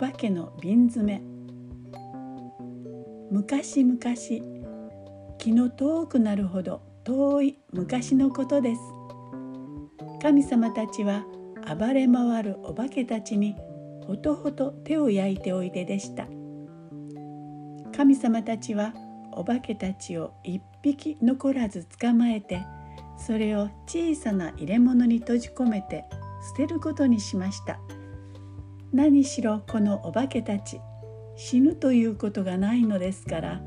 化けの瓶詰め。昔々気の遠くなるほど遠い昔のことです。神様たちは暴れ回るお化けたちにほとほと手を焼いておいででした。神様たちはお化けたちを一匹残らず捕まえてそれを小さな入れ物に閉じ込めて捨てることにしました。何しろこのお化けたち死ぬということがないのですから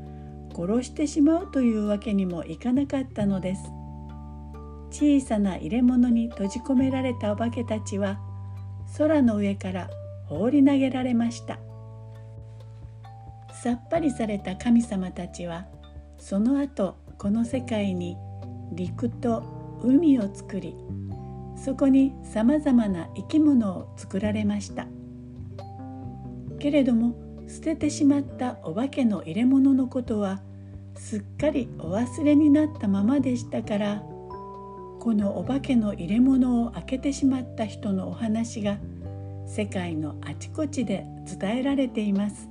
殺してしまうというわけにもいかなかったのです。小さな入れ物に閉じ込められたお化けたちは空の上から放り投げられました。さっぱりされた神様たちはその後この世界に陸と海を作りそこにさまざまな生き物を作られました。けれども捨ててしまったお化けの入れ物のことはすっかりお忘れになったままでしたからこのお化けの入れ物を開けてしまった人のお話が世界のあちこちで伝えられています。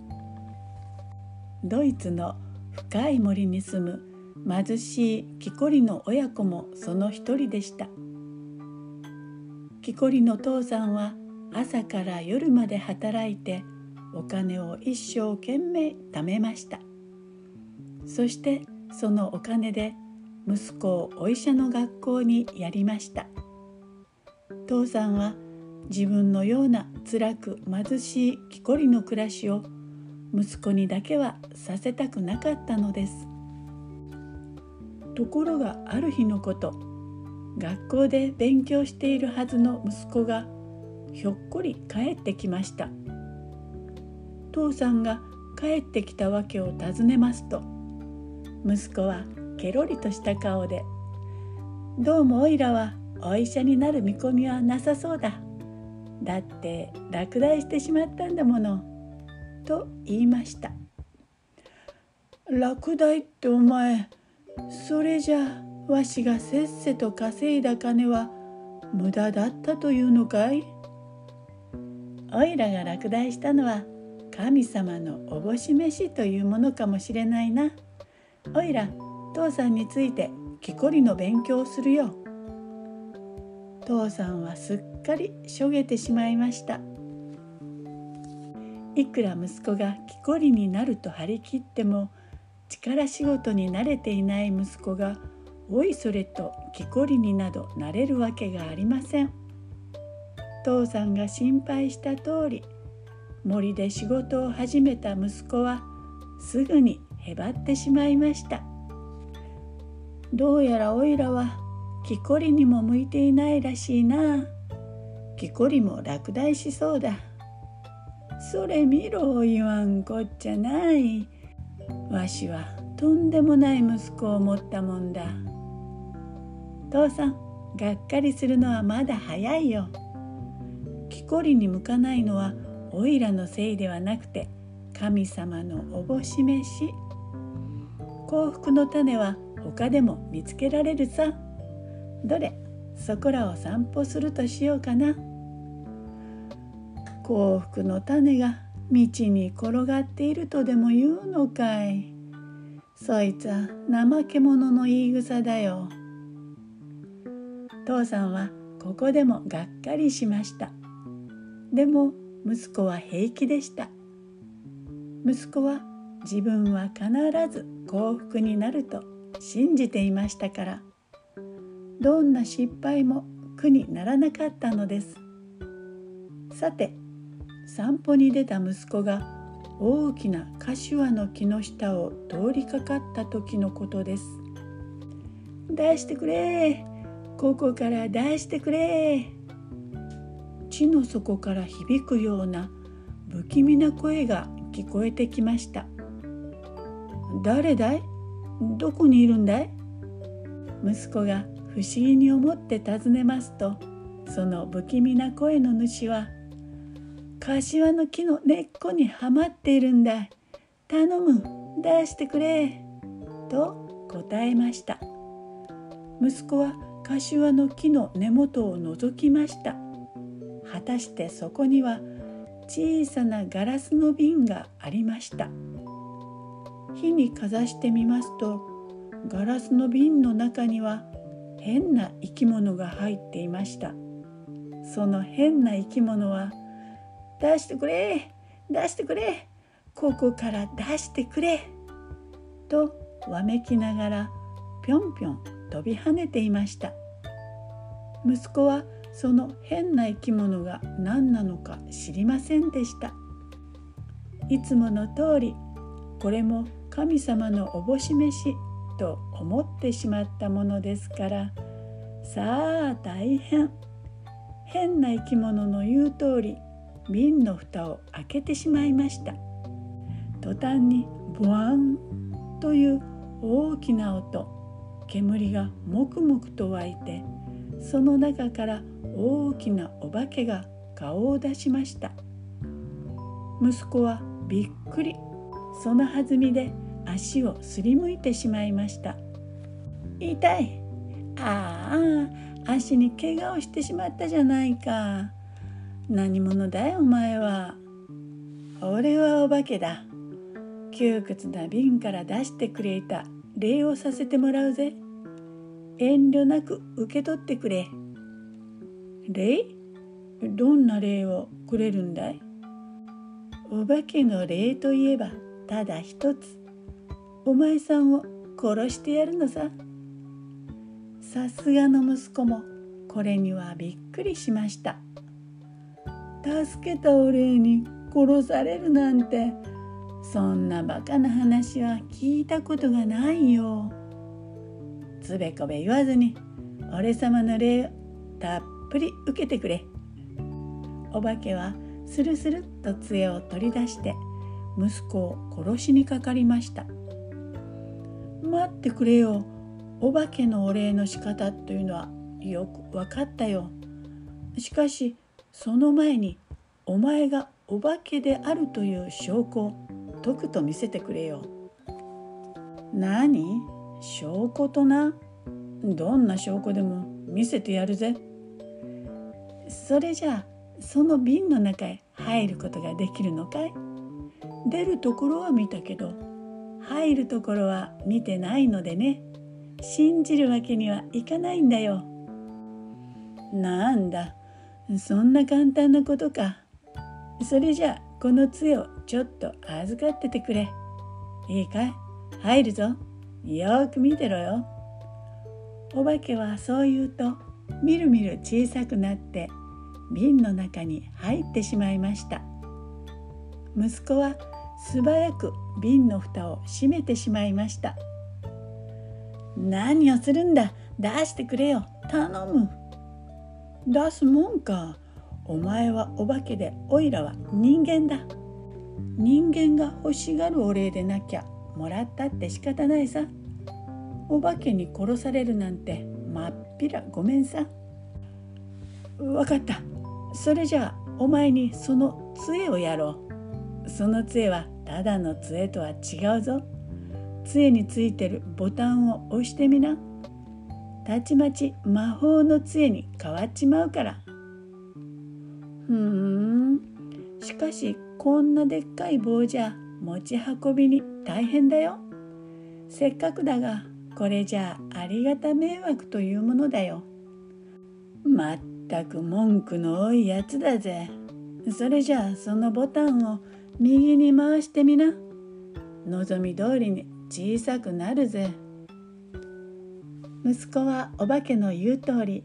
ドイツの深い森に住む貧しい木こりの親子もその一人でした。木こりの父さんは朝から夜まで働いてお金を一生懸命貯めました。そしてそのお金で息子をお医者の学校にやりました。父さんは自分のような辛く貧しい木こりの暮らしを息子にだけはさせたくなかったのです。ところがある日のこと学校で勉強しているはずの息子がひょっこり帰ってきました。父さんが帰ってきたわけを尋ねますと息子はケロリとした顔で「どうもおいらはお医者になる見込みはなさそうだ」だって落第してしまったんだもの」と言いました「落第ってお前それじゃわしがせっせと稼いだ金は無駄だったというのかい?」おいらが落第したのは神様のおぼし飯というものかもしれないな。おいら父さんについて木こりの勉強をするよ。父さんはすっかりしょげてしまいましたいくら息子が木こりになると張り切っても力仕事に慣れていない息子がおいそれと木こりになどなれるわけがありません父さんが心配した通り森で仕事を始めた息子はすぐにへばってしまいました。どうやらおいらは木こりにも向いていないらしいな。木こりも落第しそうだ。それ見ろ言わんこっちゃない。わしはとんでもない息子を持ったもんだ。父さんがっかりするのはまだ早いよ。木こりに向かないのはおいらのせいではなくて神様のおぼし飯幸福の種は他でも見つけられるさ。どれ？そこらを散歩するとしようかな。幸福の種が道に転がっているとでも言うのかい？そいつは怠け者の言い草だよ。父さんはここでもがっかりしました。でも息子は平気でした。息子は自分は必ず幸福になると信じていましたから。どんな失敗も苦にならなかったのです。さて散歩に出た息子が大きな柏の木の下を通りかかった時のことです。出してくれ。ここから出してくれ。地の底から響くような不気味な声が聞こえてきました。誰だい？どこにいるんだい？息子が不思議に思って尋ねますとその不気味な声の主は「柏の木の根っこにはまっているんだ頼む出してくれ」と答えました。息子は柏の木の根元を覗きました。果たしてそこには小さなガラスの瓶がありました。火にかざしてみますとガラスの瓶の中には変な生き物が入っていました。その変な生き物は「出してくれ出してくれここから出してくれ」とわめきながらぴょんぴょん飛び跳ねていました。息子はその変な生き物が何なのか知りませんでした。いつもの通りこれも神様のおぼし飯と思ってしまったものですからさあ大変。変な生き物の言う通り瓶の蓋を開けてしまいました。途端にブワンという大きな音煙がもくもくと湧いてその中から大きなお化けが顔を出しました。息子はびっくり。その弾みで足をすりむいてしまいました。痛い。ああ足に怪我をしてしまったじゃないか。何者だよお前は。俺はお化けだ。窮屈な瓶から出してくれた。礼をさせてもらうぜ。遠慮なく受け取ってくれ。礼どんな礼をくれるんだい？お化けの礼といえばただ一つ。お前さんを殺してやるのさ。さすがの息子もこれにはびっくりしました。助けたお礼に殺されるなんてそんなバカな話は聞いたことがないよ。つべこべ言わずに俺様の礼をたっぷり受けてくれ。お化けはスルスルっと杖を取り出して息子を殺しにかかりました。待ってくれよ。お化けのお礼の仕方というのはよく分かったよ。しかしその前にお前がお化けであるという証拠をとくと見せてくれよ。何？証拠とな？どんな証拠でも見せてやるぜ。それじゃあその瓶の中へ入ることができるのかい？出るところは見たけど入るところは見てないのでね信じるわけにはいかないんだよ。なんだ？そんな簡単なことか。それじゃあこの杖をちょっと預かっててくれ。いいかい？入るぞ。よく見てろよ。お化けはそう言うとみるみる小さくなって瓶の中に入ってしまいました。息子は素早く瓶の蓋を閉めてしまいました。何をするんだ？出してくれよ頼む。出すもんか。お前はお化けでおいらは人間だ人間が欲しがるお礼でなきゃもらったって仕方ないさお化けに殺されるなんてまっぴらごめんさわかったそれじゃあお前にその杖をやろう。その杖はただの杖とは違うぞ。杖についてるボタンを押してみな。たちまち魔法の杖に変わっちまうから。ふん。しかしこんなでっかい棒じゃ持ち運びに大変だよ。せっかくだがこれじゃありがた迷惑というものだよ。まったく文句の多いやつだぜ。それじゃあそのボタンを右に回してみな。望み通りに小さくなるぜ。息子はお化けの言う通り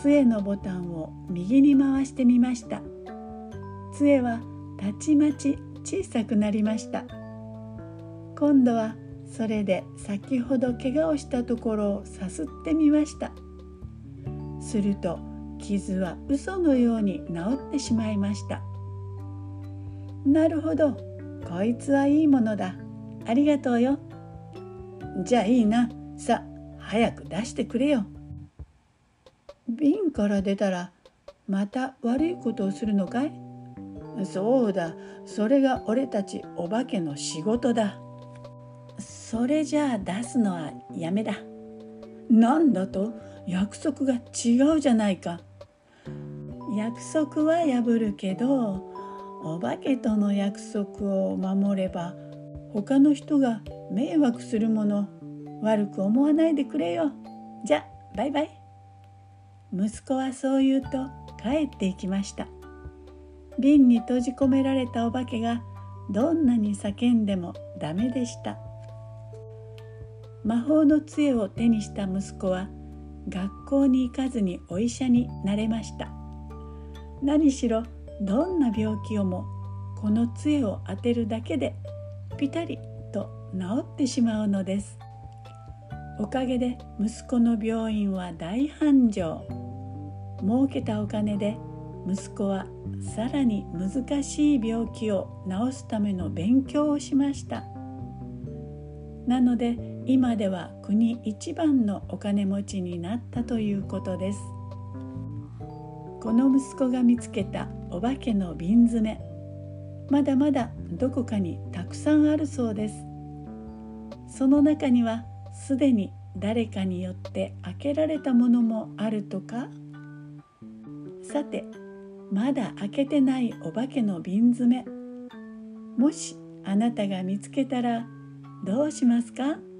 杖のボタンを右に回してみました。杖はたちまち小さくなりました。今度はそれで先ほど怪我をしたところをさすってみました。すると傷は嘘のように治ってしまいました。なるほど。こいつはいいものだ。ありがとうよ。じゃあいいな。さ早く出してくれよ。瓶から出たらまた悪いことをするのかい？そうだ。それが俺たちお化けの仕事だ。それじゃあ出すのはやめだ。なんだと？約束が違うじゃないか。約束は破るけどお化けとの約束を守れば他の人が迷惑するもの悪く思わないでくれよ。じゃバイバイ。息子はそう言うと帰っていきました。瓶に閉じ込められたお化けがどんなに叫んでもダメでした。魔法の杖を手にした息子は学校に行かずにお医者になれました。何しろどんな病気をもこの杖を当てるだけでピタリと治ってしまうのです。おかげで息子の病院は大繁盛。儲けたお金で息子はさらに難しい病気を治すための勉強をしました。なので今では国一番のお金持ちになったということです。この息子が見つけたお化けの瓶詰め。まだまだどこかにたくさんあるそうです。その中にはすでに誰かによって開けられたものもあるとか。さてまだ開けてないお化けの瓶詰め。もしあなたが見つけたらどうしますか「